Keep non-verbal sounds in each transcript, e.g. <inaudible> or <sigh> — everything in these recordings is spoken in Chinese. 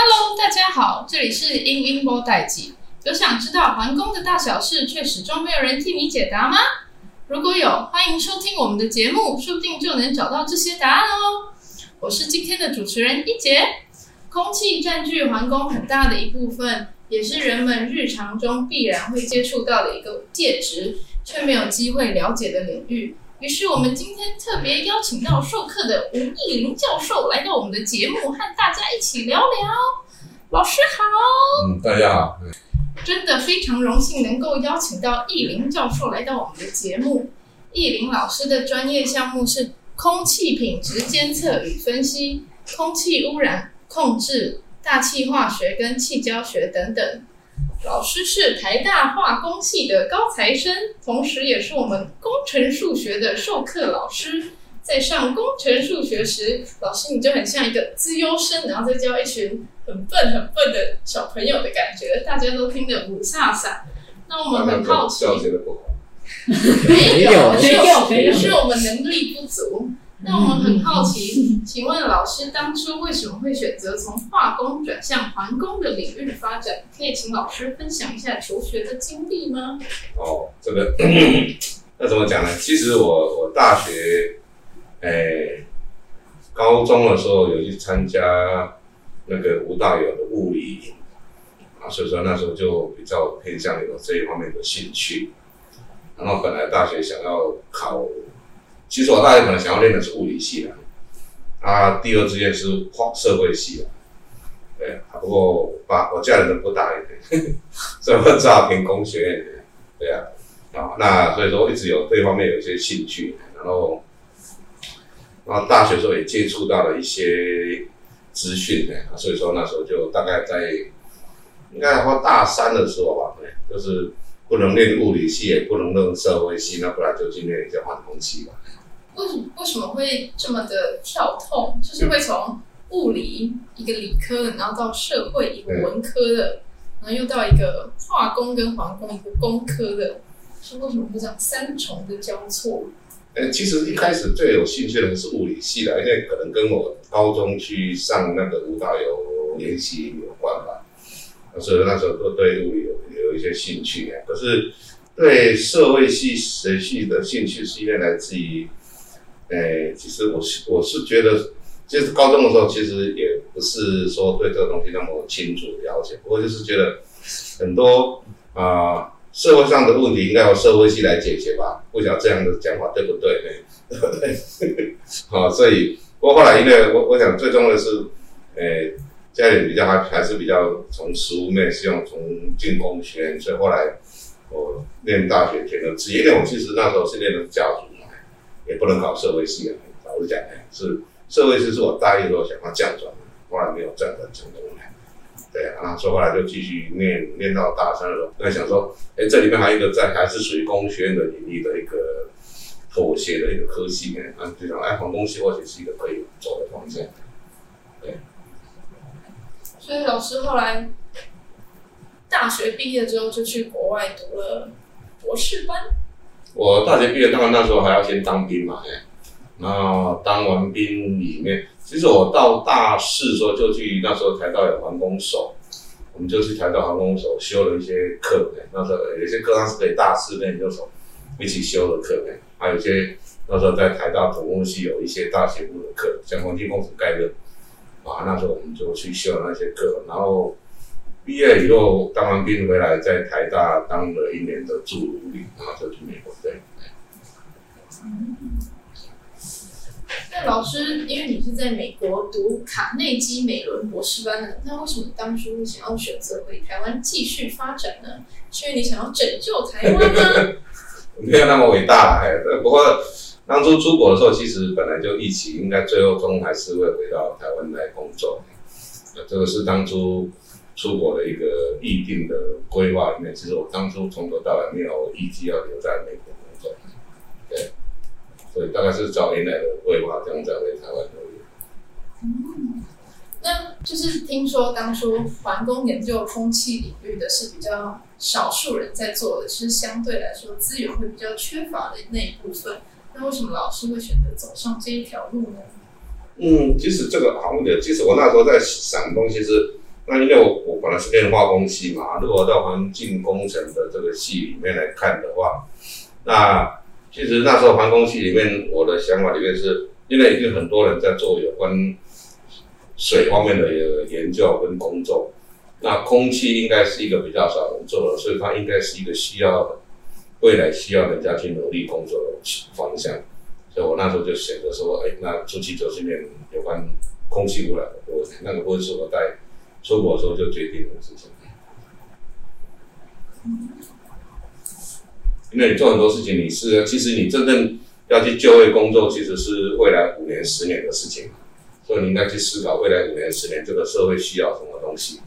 Hello，大家好，这里是英英波代记。有想知道环工的大小事，却始终没有人替你解答吗？如果有，欢迎收听我们的节目，说不定就能找到这些答案哦。我是今天的主持人一姐。空气占据环工很大的一部分，也是人们日常中必然会接触到的一个介质，却没有机会了解的领域。于是，我们今天特别邀请到授课的吴艺林教授来到我们的节目，和大家一起聊聊。老师好，嗯，大家好，真的非常荣幸能够邀请到艺林教授来到我们的节目。艺林老师的专业项目是空气品质监测与分析、空气污染控制、大气化学跟气胶学等等。老师是台大化工系的高材生，同时也是我们工程数学的授课老师。在上工程数学时，老师你就很像一个资优生，然后再教一群很笨很笨的小朋友的感觉，大家都听得雾煞煞。那我们很好奇，教学的不好，没有没有没有，是我们能力不足。那我们很好奇，请问老师当初为什么会选择从化工转向环工的领域发展？可以请老师分享一下求学的经历吗？哦，这个 <coughs> 那怎么讲呢？其实我我大学，哎、欸，高中的时候有去参加那个吴大有的物理营啊，所以说那时候就比较偏向有这一方面的兴趣。然后本来大学想要考。其实我大学可能想要练的是物理系的，啊，第二志愿是化社会系的，对啊，不过我爸我家人都不答应，<laughs> 所以我只好填工学院，对啊，啊，那所以说一直有这方面有一些兴趣，然后，然后大学时候也接触到了一些资讯，啊，所以说那时候就大概在应该说大三的时候吧，就是不能练物理系，也不能练社会系，那不然就去练一些环工系吧。为什么为什么会这么的跳痛？就是会从物理一个理科的，然后到社会一个文科的，然后又到一个化工跟环工一个工科的，是为什么会这样三重的交错？欸，其实一开始最有兴趣的是物理系的，因为可能跟我高中去上那个舞蹈有联系有关吧，所以那时候都对物理有有一些兴趣。可是对社会系学系的兴趣是因为来自于。哎、其实我是我是觉得，就是高中的时候，其实也不是说对这个东西那么清楚了解，不过就是觉得很多啊、社会上的问题应该由社会系来解决吧，不晓得这样的讲法对不对？<laughs> 对对？<laughs> 好，所以不过后来因为我我想最终的是，哎、家里比较还还是比较从实务面，希望从进工学，所以后来我念大学填了职业，因为我其实那时候是念的家族。也不能搞社会系啊，老实讲，是社会系是我大一的时候想要降转的，后来没有降转成功。对啊，所以后来就继续念，念到大三的时候，在想说，哎、这里面还有一个在还是属于工学院的领域的一个妥协的一个科系呢，啊，就想哎，航空系或许是一个可以走的方向。对。所以老师后来大学毕业之后就去国外读了博士班。我大学毕业，当然那时候还要先当兵嘛，哎，然后当完兵里面，其实我到大四的时候就去，那时候台大有环工所，我们就去台大环工所修了一些课，哎，那时候有些课上是可以大四跟研究所一起修的课，哎，还有些那时候在台大土木系有一些大学部的课，像环境工程概论，啊，那时候我们就去修了那些课，然后。毕业以后当完兵回来，在台大当了一年的助理，然后就去美国。对。那老师，因为你是在美国读卡内基美伦博士班的，那为什么当初想要选择回台湾继续发展呢？是因为你想要拯救台湾吗？没有那么伟大，哎，不过当初出国的时候，其实本来就预期，应该最后终还是会回到台湾来工作。这个是当初。出国的一个预定的规划里面，其实我当初从头到尾没有预计要留在美国工作，对，所以大概是照原来的规划这样在回台湾留学。嗯，那就是听说当初环工研究空气领域的是比较少数人在做的，是相对来说资源会比较缺乏的那一部分。那为什么老师会选择走上这一条路呢？嗯，其实这个好问题，其实我那时候在想东西是。那因为我我本来是念化工系嘛，如果到环境工程的这个系里面来看的话，那其实那时候环工系里面，我的想法里面是，因为已经很多人在做有关水方面的研究跟工作，那空气应该是一个比较少人做的，所以它应该是一个需要未来需要人家去努力工作的方向。所以我那时候就选择说，哎，那出去就是念有关空气污染的问题，那个不是我在出国的时候就决定的事情。因为你做很多事情，你是其实你真正要去就业工作，其实是未来五年、十年的事情。所以你应该去思考未来五年、十年这个社会需要什么东西，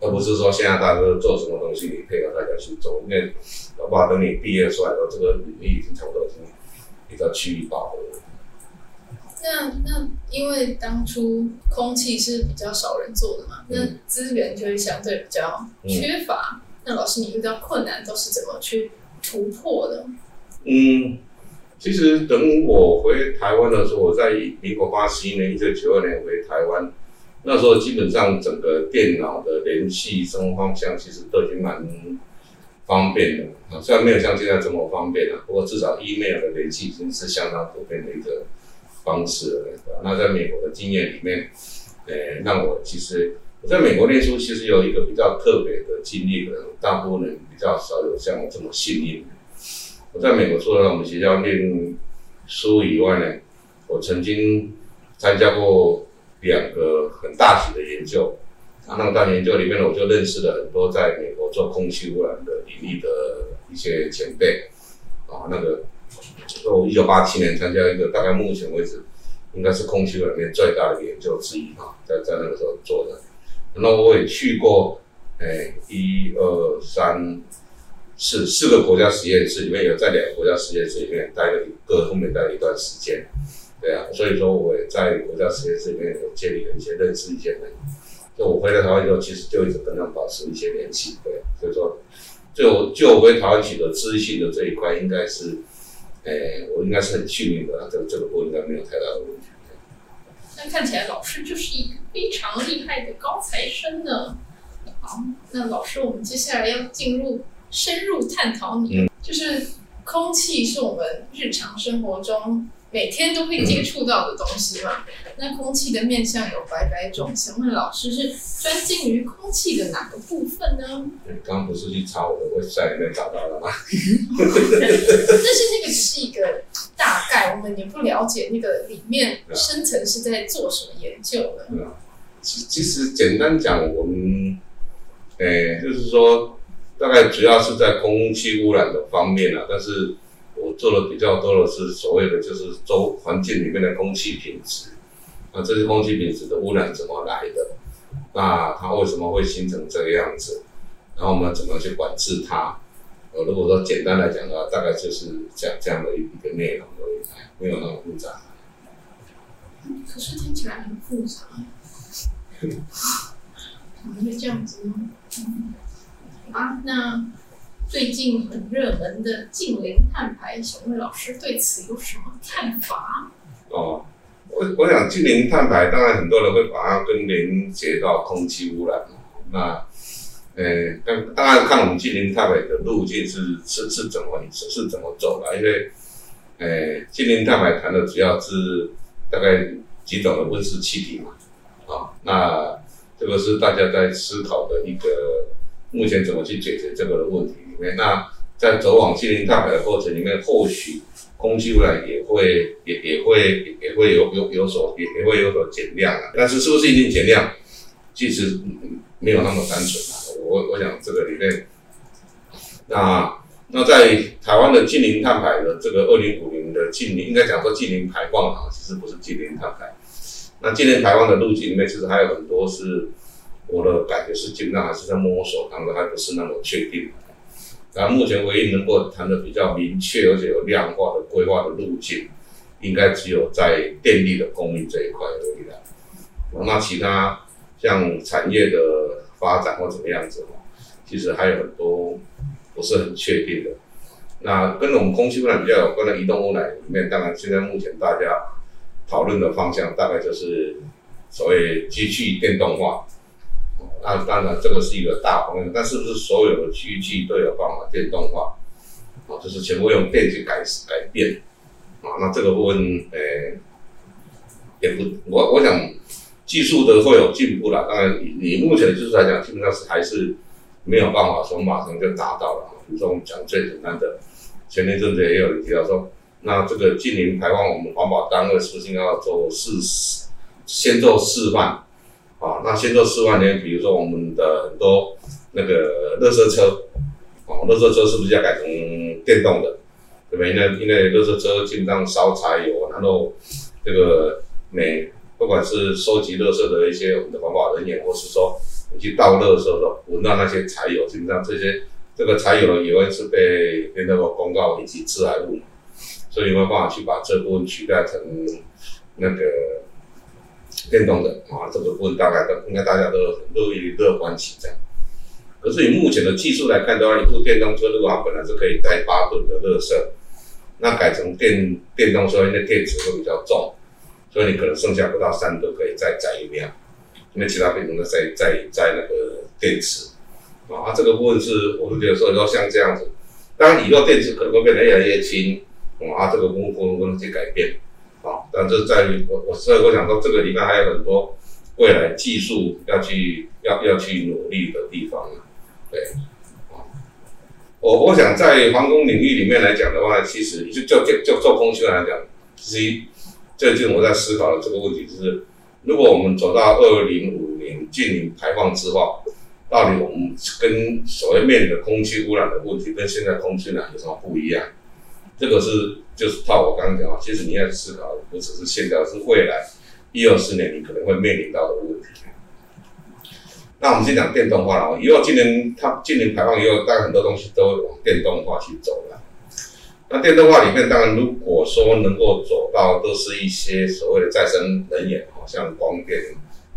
而不是说现在大家都做什么东西，你配合大家去做。因为老爸等你毕业出来的这个领域已经差不多已经比较趋于饱和了。那那因为当初空气是比较少人做的嘛，那资源就会相对比较缺乏。嗯、那老师，你遇到困难都是怎么去突破的？嗯。其实等我回台湾的时候，我在民国八十一年，一九九二年回台湾，那时候基本上整个电脑的联系生活方向其实都已经蛮方便的啊，虽然没有像现在这么方便了，不过至少 email 的联系已经是相当普遍的一个方式了。那在美国的经验里面，呃，让我其实我在美国念书，其实有一个比较特别的经历，可能大部分人比较少有像我这么幸运。我在美国除了我们学校念书以外呢，我曾经参加过两个很大型的研究。啊，那个大研究里面呢，我就认识了很多在美国做空气污染的领域的一些前辈。啊，那个我一九八七年参加一个大概目前为止应该是空气污染里面最大的研究之一啊，在在那个时候做的。那我也去过，哎，一二三。四四个国家实验室里面有在两个国家实验室里面待了一个，后面待了一段时间，对啊，所以说我也在国家实验室里面有建立了一些认识一些人，就我回到台湾以后，其实就一直跟他们保持一些联系，对，所以说就就我回台湾取得资讯的这一块，应该是，哎、我应该是很幸运的，这这个部应该没有太大的问题。那看起来老师就是一个非常厉害的高材生呢。好，那老师，我们接下来要进入。深入探讨你，就是空气是我们日常生活中每天都会接触到的东西嘛？嗯、那空气的面向有百百种，想问老师是专精于空气的哪个部分呢？刚刚不是去查我的 website 里面找到了吗？但是那个是一个大概，我们也不了解那个里面深层是在做什么研究的。<laughs> 嗯，其其实简单讲，我们，哎、欸，就是说。大概主要是在空气污染的方面啊，但是我做的比较多的是所谓的就是周环境里面的空气品质，那这些空气品质的污染怎么来的？那它为什么会形成这个样子？然后我们怎么去管制它？呃，如果说简单来讲的话，大概就是讲这样的一个内容而已，没有那么复杂。可是听起来很复杂，<laughs> 怎么会这样子呢？嗯啊，那最近很热门的近零碳排，请问老师对此有什么看法？哦，我我想近零碳排，当然很多人会把它跟连接到空气污染。那，呃，当当然看我们近零碳排的路径是是是怎么是是怎么走的，因为，呃，净零碳排谈的主要是大概几种的温室气体嘛，啊、那这个是大家在思考的一个。目前怎么去解决这个的问题里面，那在走往净零碳排的过程里面，或许空气污染也会也也会也会有有有所也也会有所减量啊。但是是不是一定减量，其实没有那么单纯啊。我我想这个里面，那那在台湾的净零碳排的这个二零五零的净零，应该讲说净零排放啊，其实不是净零碳排。那净零排放的路径里面，其实还有很多是。我的感觉是基本上还是在摸索当中，还不是那么确定。那目前唯一能够谈的比较明确而且有量化的规划的路径，应该只有在电力的供应这一块而已了。那其他像产业的发展或怎么样子，其实还有很多不是很确定的。那跟我们空气污染比较有关的移动污染里面，当然现在目前大家讨论的方向大概就是所谓机器电动化。那当然这个是一个大方向，但是不是所有的机器都有办法电动化？啊，就是全部用电去改改变。啊，那这个部分，诶、也不，我我想技术的会有进步了。当然，以以目前技术来讲，基本上是还是没有办法说马上就达到了。比如说我们讲最简单的，前面阵子也有提到说，那这个近零排放，我们环保单位是不是应该要做示，先做示范？啊，那先做示范呢？比如说我们的很多那个垃圾车，啊，垃圾车是不是要改成电动的？对不对？因为因为垃圾车基本上烧柴油，然后这个每不管是收集垃圾的一些我们的环保人员，或是说你去倒垃圾的时候闻到那些柴油，基本上这些这个柴油也会是被被那个公告以及致癌物，所以没有办法去把这部分取代成那个。电动的啊，这个部分大概都应该大家都很乐意乐观其成。可是以目前的技术来看的话，一部电动车如果它本来是可以载八吨的垃圾，那改成电电动车，因为电池会比较重，所以你可能剩下不到三吨可以再载一辆，因为其他变成了载载载那个电池啊。这个部分是我是觉得说，说像这样子，当然以后电池可能会变得越来越轻啊，这个部分不能去改变。啊，但是在我我所以我想说，这个里面还有很多未来技术要去要要去努力的地方，对，我我想在航空领域里面来讲的话，其实就就就就做空气来讲，其实最近我在思考的这个问题就是，如果我们走到二零五年净零排放之后，到底我们跟所谓面临的空气污染的问题，跟现在空气污染有什么不一样？这个是就是套我刚刚讲，其实你要思考不只是现在，是未来一二十年你可能会面临到的问题。那我们先讲电动化了，以后今年它今年排放以后，当然很多东西都会往电动化去走了。那电动化里面，当然如果说能够走到都是一些所谓的再生能源，好像光电、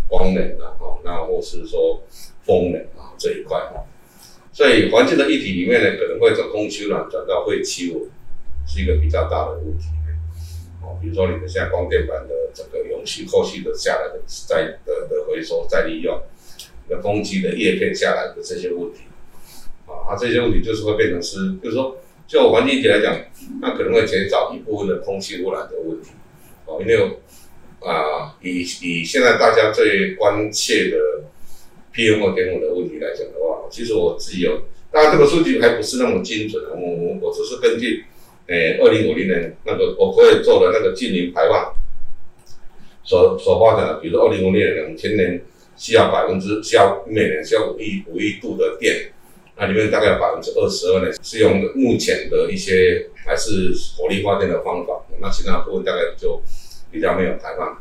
光能啊，哈，那或是说风能啊这一块，所以环境的议题里面呢，可能会从空气污染转到废弃物。是一个比较大的问题，哦，比如说你们现在光电板的整个永续后续的下来的再的的回收再利用，你的风机的叶片下来的这些问题，啊，啊这些问题就是会变成是，就是说就环境体来讲，那可能会减少一部分的空气污染的问题，哦，因为啊，以以现在大家最关切的 PM 二点五的问题来讲的话，其实我自己有，当然这个数据还不是那么精准，我我我只是根据。诶，二零五零年那个我可以做的那个净零排放所所发展的，比如说二零五零年两千年需要百分之需要每年需要五亿五亿度的电，那里面大概有百分之二十二呢是用目前的一些还是火力发电的方法，那其他部分大概就比较没有排放。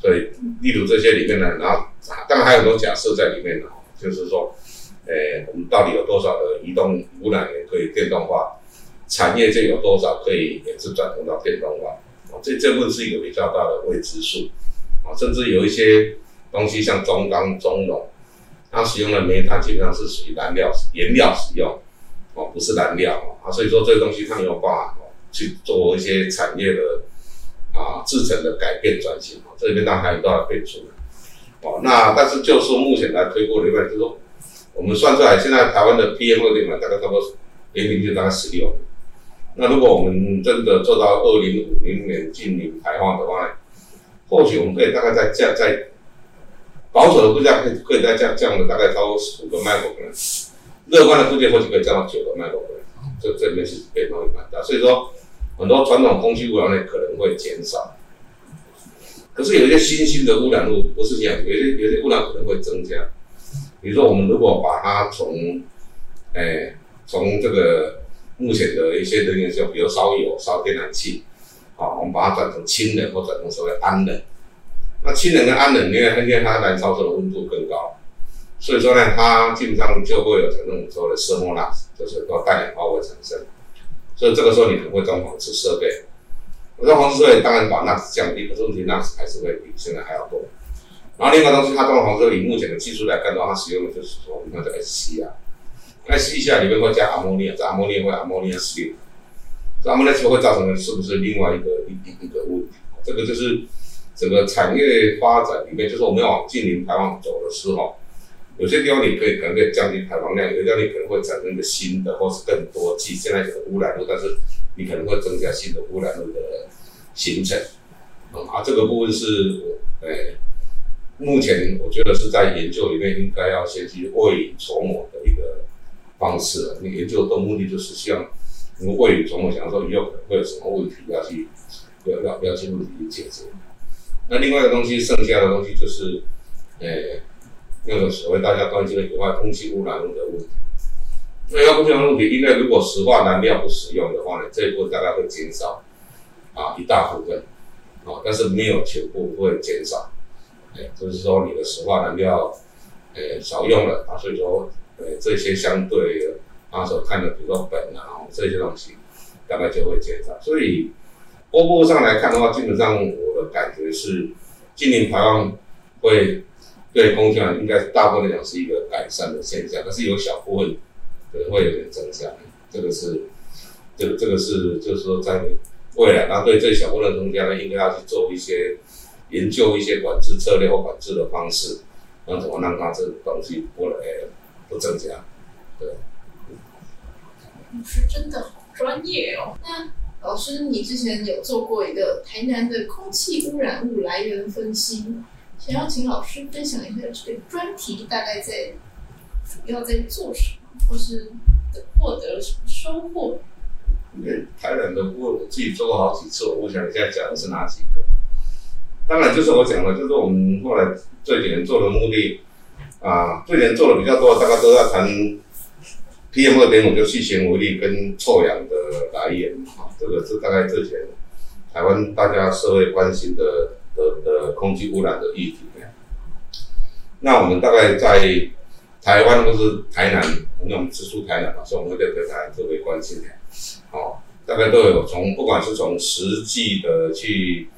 所以，例如这些里面呢，然后当然还有很多假设在里面呢，就是说，诶，我们到底有多少的移动污染源可以电动化？产业界有多少可以也是转动到电动化？啊，这这部分是一个比较大的未知数。啊，甚至有一些东西像中钢、中农，它使用的煤炭基本上是属于燃料、原料使用，哦，不是燃料。啊，所以说这个东西它没有办法去做一些产业的啊制成的改变转型。啊，这边当然还有多少变数。哦，那但是就说目前来推过的话，就是说我们算出来，现在台湾的 PM 二点五大概差不多年龄就大概十六。那如果我们真的做到二零五零年净零排放的话呢，或许我们可以大概再降再保守的估计可以可以再降降的大概超过五个 microgram，乐观的估计或许可以降到九个 microgram，这这边是变动蛮大，所以说很多传统空气污染呢可能会减少，可是有一些新兴的污染物不是这样，有些有些污染可能会增加，比如说我们如果把它从，哎，从这个。目前的一些能源就比如烧油、烧天然气，啊，我们把它转成氢能或转成所谓氨能。那氢能跟氨能，因为因为它燃烧时的温度更高，所以说呢，它基本上就会有产生我们说的色摩纳斯，就是说氮氧化物产生。所以这个时候你可能会装防治设备，装防治设备当然把钠降低，可是问题钠还是会比现在还要多。然后另外东西，它装防治设备以目前的技术来看的话，它使用的就是说那个 SCR 啊。那试一下里面会加阿莫尼亚，这阿莫尼亚会阿莫尼亚死掉，这阿莫尼亚会造成的是不是另外一个一一一个问题？这个就是整个产业发展里面，就是我们要往近零排放走的时候，有些地方你可以可能可以降低排放量，有些地方你可能会产生一个新的或是更多，即现在有的污染物，但是你可能会增加新的污染物的形成。啊，这个部分是，呃、目前我觉得是在研究里面应该要先去未雨绸缪的一个方式。你研究的目的就是希望，你未雨绸缪，想说以后可能会有什么问题要去，要要要去问题去解决。那另外一个东西，剩下的东西就是，呃、那个所谓大家关心的有关空气污染物的问题。那要空气污染问题，因为如果石化燃料不使用的话呢，这一部分大概会减少啊一大部分。啊，但是没有全部会减少，哎，就是说你的石化燃料，呃，少用了啊，所以说，呃，这些相对啊所看的，比如说苯啊这些东西，大概就会减少。所以，欧布上来看的话，基本上我的感觉是，今年排放会对空气啊，应该大部分来讲是一个改善的现象，但是有小部分可能会有点增加，这个是，这个这个是就是说在。未来，那对这小部分增加呢，应该要去做一些研究，一些管制策略或管制的方式，那怎么让它这个东西不来不增加？对。老师真的好专业哦。那老师，你之前有做过一个台南的空气污染物来源分析，想要请老师分享一下这个专题大概在主要在做什么，或是获得了什么收获？对，台南的部分我自己做过好几次，我想一下讲的是哪几个？当然就是我讲的，就是我们后来这几年做的目的啊，最近做的比较多，大家都在谈 PM 二点五，就细悬浮粒跟臭氧的来源啊，这个是大概之前台湾大家社会关心的的的空气污染的议题。那我们大概在台湾或是台南，因为我们是住台南嘛，所以我们会对台南特别关心的。哦，大概都有从，不管是从实际的去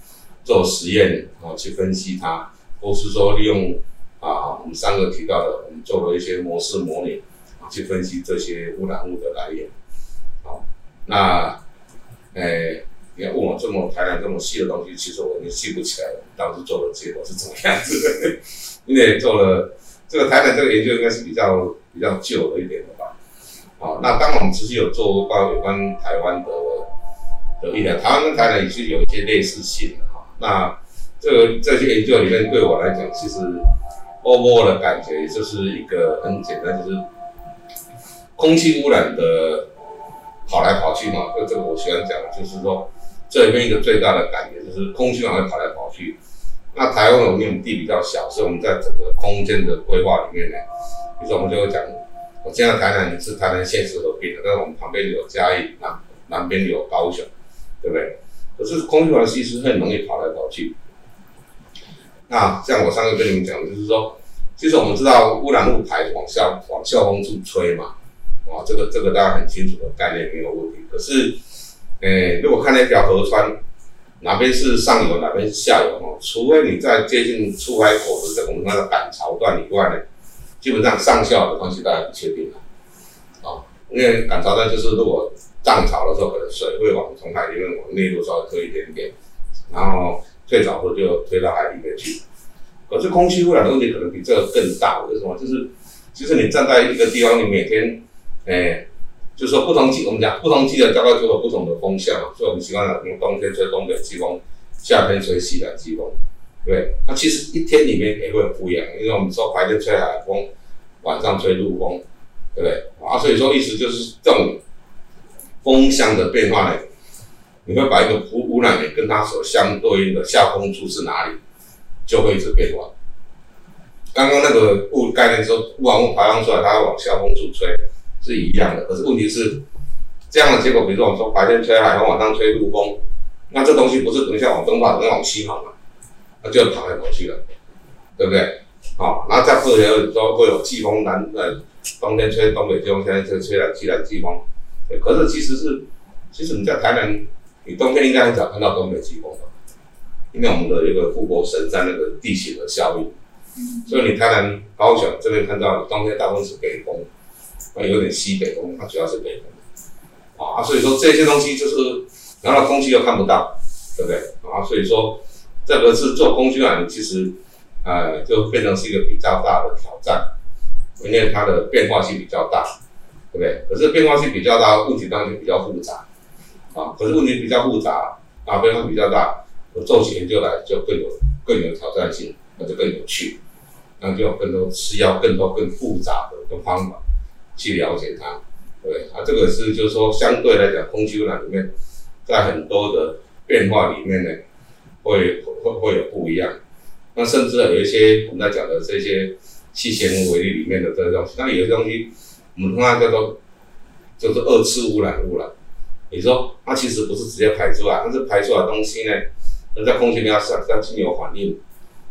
做实验，哦，去分析它，或是说利用啊，我们三个提到的，我们做了一些模式模拟，去分析这些污染物的来源。好，那，诶、你要问我这么台南这么细的东西，其实我已经记不起来了，当时做的结果是怎么样子的，<laughs> 因为做了这个台南这个研究应该是比较比较旧了一点的吧。好，那当我们其实有做关有关台湾的的医疗，台湾跟台南也是有一些类似性的哈。那这个这些研究里面对我来讲，其实喔喔的感觉就是一个很简单，就是空气污染的跑来跑去嘛。就这个我喜欢讲的，就是说这里面一个最大的感觉就是空气污染跑来跑去。那台湾我们因为地比较小，所以我们在整个空间的规划里面呢，比如说我们就会讲。我现在台南是台南县市合并的，但是我们旁边有嘉义，南南边有高雄，对不对？可是空气污染其实很容易跑来跑去。那像我上次跟你们讲，就是说，其实我们知道污染物排往下往校风处吹嘛，啊，这个这个大家很清楚的概念没有问题。可是，诶、如果看那条河川，哪边是上游，哪边是下游哦，除非你在接近出海口的这种那个赶潮段以外呢。基本上上校的东西大家不确定了，啊、因为赶潮段就是如果涨潮的时候，可能水会往从海里面往内陆稍微推一点点，然后退潮后就推到海里面去。可是空气污染的问题可能比这个更大，为什么？就是其实你站在一个地方，你每天，哎、就是说不同季，我们讲不同季的大概就有不同的风向，所以我们习惯了，用冬天吹东北季风，夏天吹西南季风。对，那其实一天里面也会不一样，因为我们说白天吹海风，晚上吹陆风，对不对？啊，所以说意思就是这种风向的变化呢，你会把一个污污染源跟它所相对应的下风处是哪里，就会一直变化。刚刚那个物概念说，污染物排放出来，它往下风处吹是一样的，可是问题是这样的结果，比如说我们说白天吹海风，晚上吹陆风，那这东西不是等一下往东跑，等一下往西跑嘛？那就跑来跑去了，对不对？好，然后再或者说会有季风南呃，冬天吹东北季风，现在吹吹来西南季风。可是其实是，其实你在台南，你冬天应该很少看到东北季风吧？因为我们的一个护国神山那个地形的效应，所以你台南高雄这边看到冬天大部分是北风，那有点西北风，它主要是北风。啊，所以说这些东西就是，然后空气又看不到，对不对？啊，所以说。这个是做空气污染，其实，呃，就变成是一个比较大的挑战。因为它的变化性比较大，对不对？可是变化性比较大，问题当然就比较复杂啊。可是问题比较复杂啊，变化比较大，我做起研究来就更有更有挑战性，那就更有趣，那就有更多需要更多更复杂的个方法去了解它，对？啊，这个是就是说相对来讲，空气污染里面在很多的变化里面呢，会会会有不一样。那甚至有一些我们在讲的这些气贤物微粒里面的这个东西，那有些东西我们通常叫做就是二次污染污染。你说它其实不是直接排出来，它是排出来的东西呢，能在空气里面要要经由反应，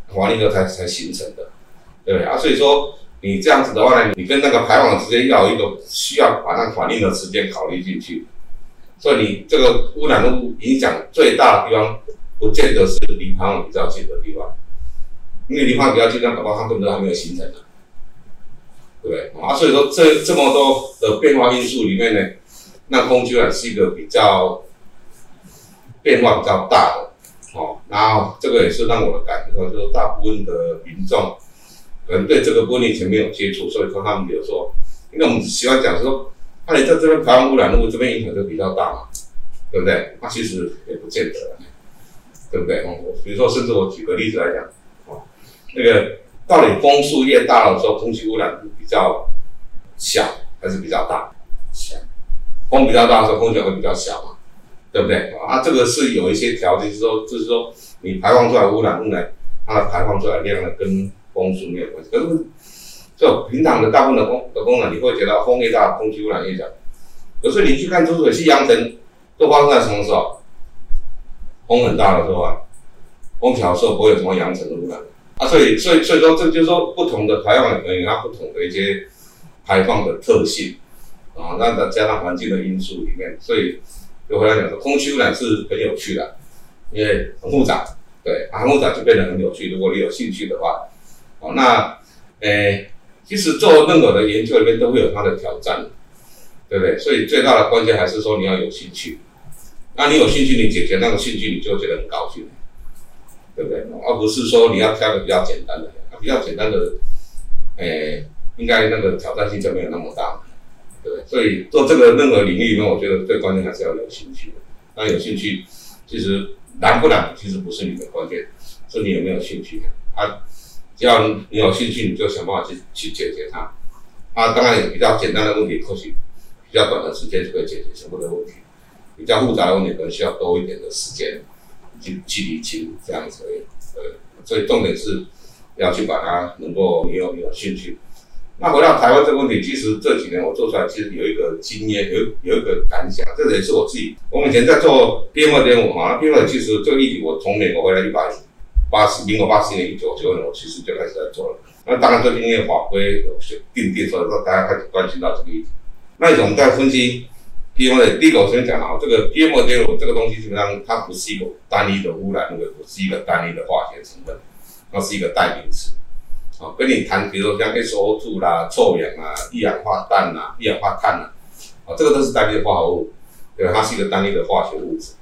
反应后才才形成的，对不对啊？所以说你这样子的话呢，你跟那个排放之间要有一个需要把那反应的时间考虑进去，所以你这个污染物影响最大的地方，不见得是离排放比较近的地方。因为离排放比较近，那宝宝它根本都还没有形成呢，对不对啊？所以说这这么多的变化因素里面呢，那空气污染是一个比较变化比较大的哦。然后这个也是让我的感觉到，就是大部分的民众可能对这个玻璃以前没有接触，所以说他们比如说，因为我们喜欢讲说，那你在这边排放污染物，这边影响就比较大嘛，对不对？那其实也不见得，对不对？哦，比如说，甚至我举个例子来讲。哦那个到底风速越大的时候，空气污染比较小还是比较大？小。风比较大的时候，空气会比较小嘛，对不对？啊，这个是有一些条件，说，就是说你排放出来污染物呢，它的排放出来量呢跟风速没有关系。可是就平常的大部分的风的工厂，你会觉得风越大，空气污染越小。可是你去看出水，去阳澄，都发生在什么时候？风很大的时候啊，风小的时候不会有什么扬尘的污染。啊，所以，所以，所以说，这就是说，不同的排放的能源，它不同的一些排放的特性啊，那再加上环境的因素里面，所以就回来讲说，空气污染是很有趣的，因为很复杂，对，很复杂就变得很有趣。如果你有兴趣的话，哦，那，诶，其实做任何的研究里面都会有它的挑战，对不对？所以最大的关键还是说你要有兴趣，那你有兴趣，你解决那个兴趣，你就觉得很高兴。对不对？而不是说你要挑个比较简单的，比较简单的，诶、应该那个挑战性就没有那么大，对？所以做这个任何领域里面，我觉得最关键还是要有兴趣的。那有兴趣，其实难不难，其实不是你的关键，是你有没有兴趣。啊，只要你有兴趣，你就想办法去去解决它。啊，当然比较简单的问题，或许比较短的时间就可以解决全部的问题；比较复杂的问题，可能需要多一点的时间。去去理清这样子而已，呃，所以重点是要去把它能够你有你有兴趣。那回到台湾这个问题，其实这几年我做出来，其实有一个经验，有有一个感想，这也是我自己。我以前在做 PM 二点五嘛，PM 其实这个议题，我从美国回来一百八十，民国八十年一九九年，我其实就开始在做了。那当然最近因为法规有些定定，所以说大家开始关心到这个议题。那我们在分析。PM 的第一个我先讲啊，这个 PM 二点五这个东西基本上它不是一个单一的污染物，不是一个单一的化学成分，它是一个代名词。哦，跟你谈，比如说像 SO2 啦、臭氧啊、一氧化氮啊、一氧化碳啊，啊，这个都是单一的化合物，对，它是一个单一的化学物质。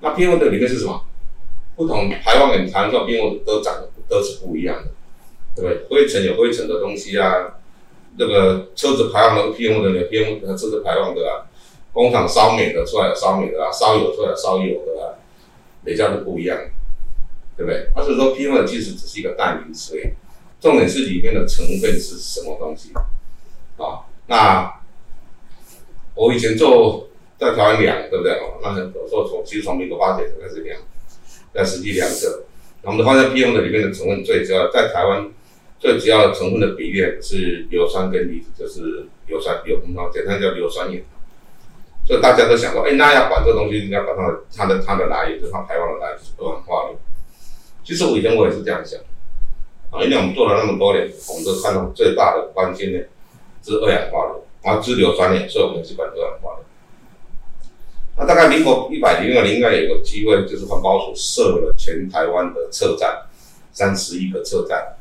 那 PM 的里面是什么？不同排放源产生 PM 都长得都是不一样的，对不对？灰尘有灰尘的东西啊，那个车子排放的 PM 的有 PM 车子排放的啊。工厂烧煤的出来有烧煤的啊，烧油出来烧油的啊，每家都不一样，对不对？或者说 PM 其实只是一个代名词，重点是里面的成分是什么东西啊？那我以前做在台湾量，对不对？哦，那我说从其实从民国八几年开始量，在实际量测，那我们发现 PM 的里面的成分最主要在台湾最主要成分的比例是硫酸跟离子，就是硫酸硫，我们简单叫硫酸盐。所以大家都想说，哎，那要管这东西，应该管它的它的它的来源，就是它排放的来源是二氧化硫。其实我以前我也是这样想，啊，因为我们做了那么多年，我们都看到最大的关键呢是二氧化硫，啊，支硫酸盐，所以我们是管二氧化硫。那大概民国一百零二年应该有个机会，就是环保署设了全台湾的测站，三十一个测站，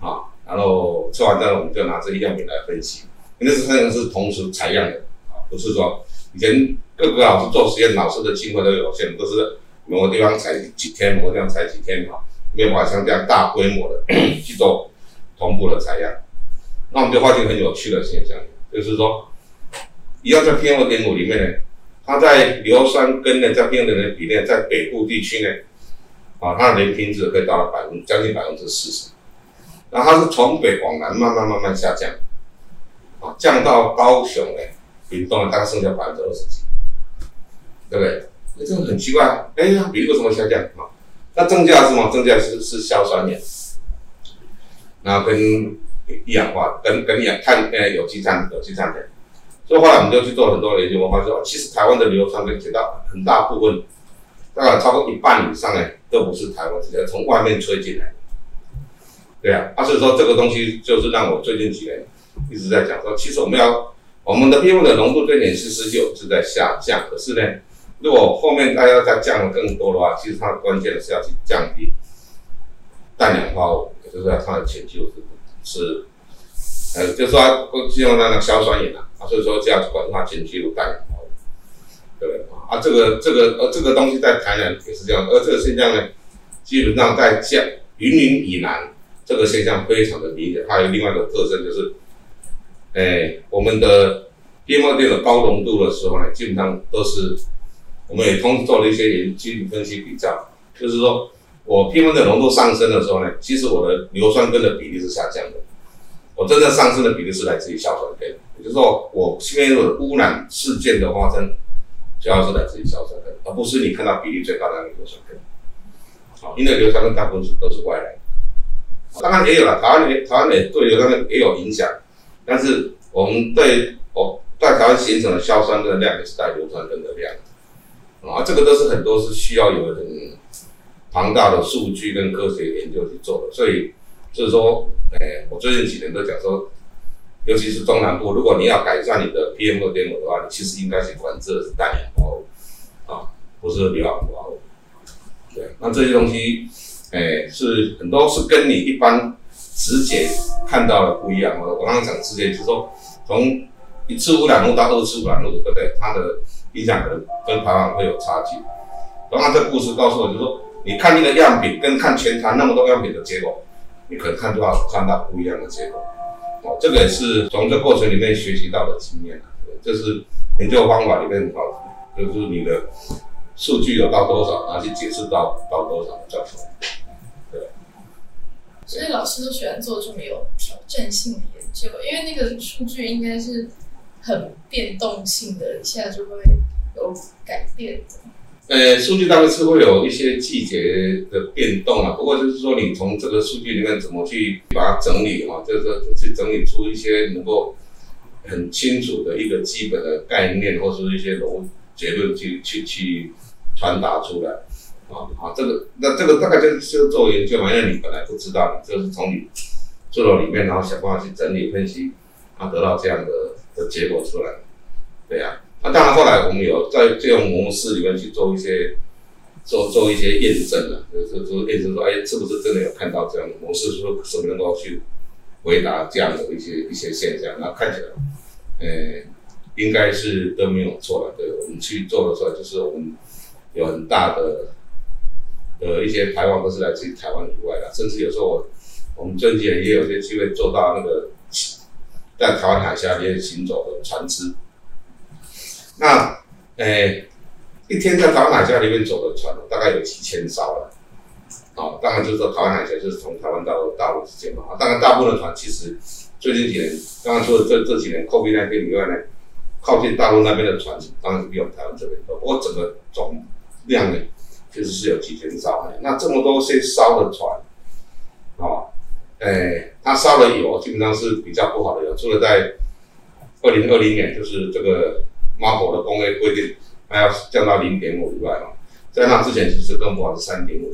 啊，然后测完之后我们就拿这一样品来分析，因为这三个是同时采样的，啊，不是说。以前各个老师做实验，老师的经费都有限，都是某个地方采几天，某个地方采几天，哈，没有办法像这样大规模的 <coughs> 去做同步的采样。那我们就发现很有趣的现象，就是说，一样在 PM 二点五里面呢，它在硫酸根呢，在 PM 二点五的比例在北部地区呢，啊，它的年平值可以达到百分将近百分之四十，然后它是从北往南慢慢慢慢下降，啊，降到高雄呢，屏东呢，大概剩下百分之二十几，对不对？那这个很奇怪，哎呀，比例为什么下降啊？那增加是什么？增加是是硝酸盐，然后跟一氧化，跟跟氧碳呃有机碳有机碳的。所以后来我们就去做很多研究，我发现，其实台湾的硫酸根绝大很大部分，大概超过一半以上呢，都不是台湾直接从外面吹进来。对啊，啊所以说这个东西就是让我最近几年一直在讲说，其实我们要我们的 PM 的浓度对点四十九是在下降，可是呢，如果后面大家再降的更多的话，其实它的关键是要去降低氮氧化物，也就是它的前期是是，呃，就是说希望那个硝酸盐啊。所以说这样子管它前期有氮氧化物，对不对啊？这个这个呃这个东西在台南也是这样，而这个现象呢，基本上在江云林以南，这个现象非常的明显。还有另外一个特征就是，哎，我们的 PM2.5 的高浓度的时候呢，基本上都是我们也通过做了一些研究分析比较，就是说我 PM 的浓度上升的时候呢，其实我的硫酸根的比例是下降的，我真正上升的比例是来自于硝酸根。也就是说，我现在的污染事件的发生，主要是来自于硝酸根，而不是你看到比例最高的那个硫酸根。好，因为硫酸根大部分是都是外来的，当然也有了，台湾也台湾也对硫酸根也有影响，但是我们对哦，在台湾形成的硝酸根的量也是带硫酸根的量，啊，这个都是很多是需要有很庞大的数据跟科学研究去做的，所以就是说，哎，我最近几年都讲说。尤其是中南部，如果你要改善你的 PM 二点五的话，你其实应该去管制的是氮氧化物啊，不是硫氧化物。对，那这些东西，哎、是很多是跟你一般直接看到的不一样。我我刚刚讲直接就是说，从一次污染物到二次污染物，对不对？它的影响可能跟排放会有差距。刚刚这故事告诉我，就是说，你看一个样品跟看全台那么多样品的结果，你可能看到看到不一样的结果。哦，这个也是从这过程里面学习到的经验，这是研究方法里面哦，就是你的数据有到多少，然后去解释到到多少这样子。对。所以老师都喜欢做这么有挑战性的研究，因为那个数据应该是很变动性的，一下就会有改变的。呃，数据大概是会有一些季节的变动啊，不过就是说，你从这个数据里面怎么去把它整理哈，就是去整理出一些能够很清楚的一个基本的概念，或是一些逻结论去去去传达出来啊啊，这个那这个大概就是做研究嘛，因为你本来不知道，你就是从你做到里面，然后想办法去整理分析，啊，得到这样的的结果出来，对呀。那、当然，后来我们有在这种模式里面去做一些做做一些验证了，就是说验证说，哎，是不是真的有看到这样的模式，说是不是能够去回答这样的一些一些现象？那看起来，呃，应该是都没有错了。对，我们去做的时候，就是我们有很大的呃一些台湾都是来自于台湾以外的，甚至有时候我我们最近也有些机会做到那个在台湾海峡里面行走的船只。那，诶、一天在台湾海峡里面走的船，大概有几千艘了。啊，当然就是说台湾海峡就是从台湾到大陆之间嘛。当然大部分的船其实最近几年，刚刚说的这这几年 COVID 那边以外呢，靠近大陆那边的船当然是比我们台湾这边多。不过整个总量呢，其实是有几千艘。那这么多些烧的船，啊，诶、欸，它烧的油基本上是比较不好的油，除了在二零二零年就是这个。马口的工业规定，它要降到零点五以外啊，在那之前其实更不好是三点五，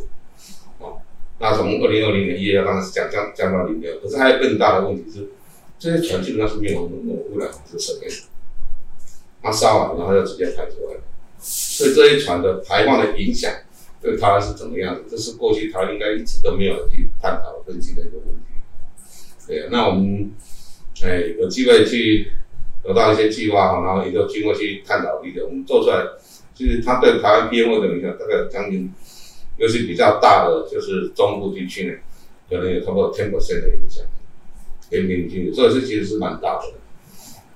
啊，那从二零二零年一月当时降降降到零点五，可是还有更大的问题是，这些船基本上是没有那种污染防治设备，它烧完然后就直接排出来，所以这些船的排放的影响对它是怎么样的？这是过去它应该一直都没有去探讨分析的一个问题。对啊，那我们哎有机会去。得到一些计划，然后也就经过去探讨理解，我们做出来，就是它对台湾 PM2 的影响大概将近，尤其比较大的就是中部地区呢，可能有超过 ten percent 的影响。连平均，所以这其实是蛮大的，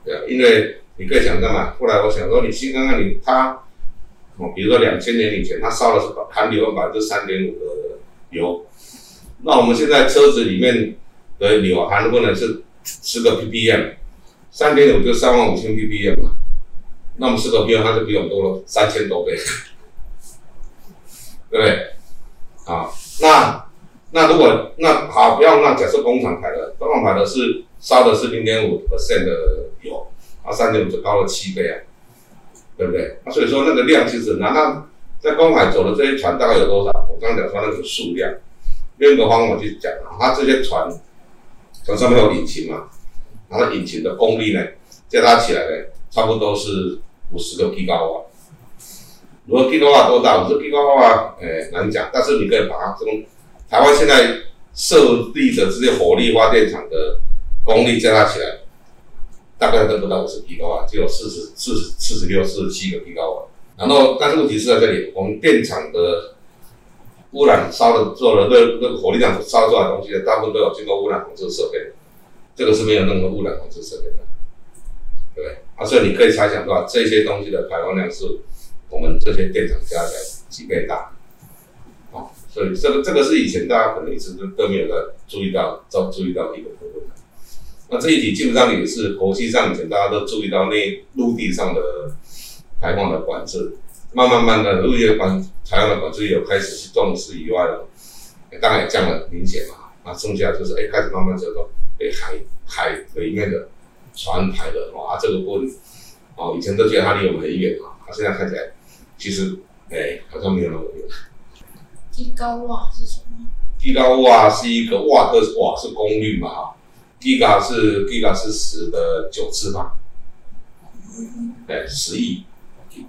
对啊，因为你可以想象嘛，后来我想说，你先看看你它，比如说两千年以前，它烧的是含硫百分之三点五的油，那我们现在车子里面的硫含的不能是十个 ppm，三点五就三万五千 ppm 嘛，那么十个 ppm 它就比我们多了三千多倍，对不对？啊，那。那如果那好，不要那假设工厂排的，工厂排的是烧的是零点五 percent 的油，啊，三点五就高了七倍啊，对不对？啊，所以说那个量其实，那那在公海走的这些船大概有多少？我刚刚讲说那个数量，另一个方法去讲，它这些船，船上面有引擎嘛，然后引擎的功率呢，加大起来呢，差不多是五十个 G 高瓦。如果 G 高瓦多大？五十 G 高瓦，哎，难讲，但是你可以把它这种。台湾现在设立的这些火力发电厂的功率加大起来，大概都不到五十皮高啊，只有四十四十四十六、四十七个皮高啊。然后，但是问题是在这里，我们电厂的污染烧的做的热那个火力量烧出来的东西，大部分都有经过污染防治设备，这个是没有任何污染防治设备的，对不对？啊，所以你可以猜想到，这些东西的排放量是我们这些电厂加起来几倍大。所以这个这个是以前大家可能一直都都没有在注意到，注注意到的一个部分。那这一题基本上也是国际上以前大家都注意到那陆地上的排放的管制，慢慢慢的陆地的管排放的管制有开始去重视以外了，当然也降了明显嘛。那剩下就是哎开始慢慢走到哎海海里面的船排的啊这个部分哦以前都觉得它离我们很远啊，它现在看起来其实哎好像没有那么远。地高瓦是什么？地高瓦是一个瓦特瓦是功率嘛？哈，吉嘎是 Giga 是十的九次方，对，十亿。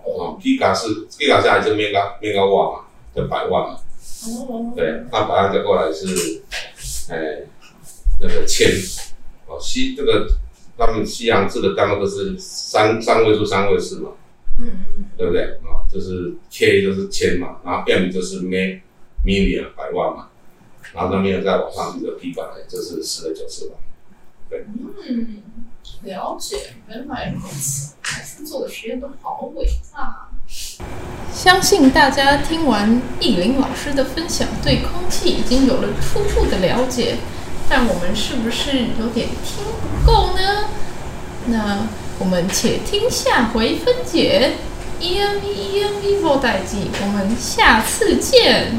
哦 ga 是 Giga 下来就 mega mega 万嘛，就百万嘛。哦。对，那百万再过来是，哎，那个千。哦，西这个他们西洋字的单位都是三三位数三位数嘛。嗯嗯。对不对？啊，就是 K 就是千嘛，然后 M 就是 me。million 百万嘛，然后那边再往上一个百，就是十的九次方。对，嗯，了解，原来如此，还是做的实验都好伟大。相信大家听完易林老师的分享，对空气已经有了初步的了解，但我们是不是有点听不够呢？那我们且听下回分解。EMV EMV 无代志，我们下次见。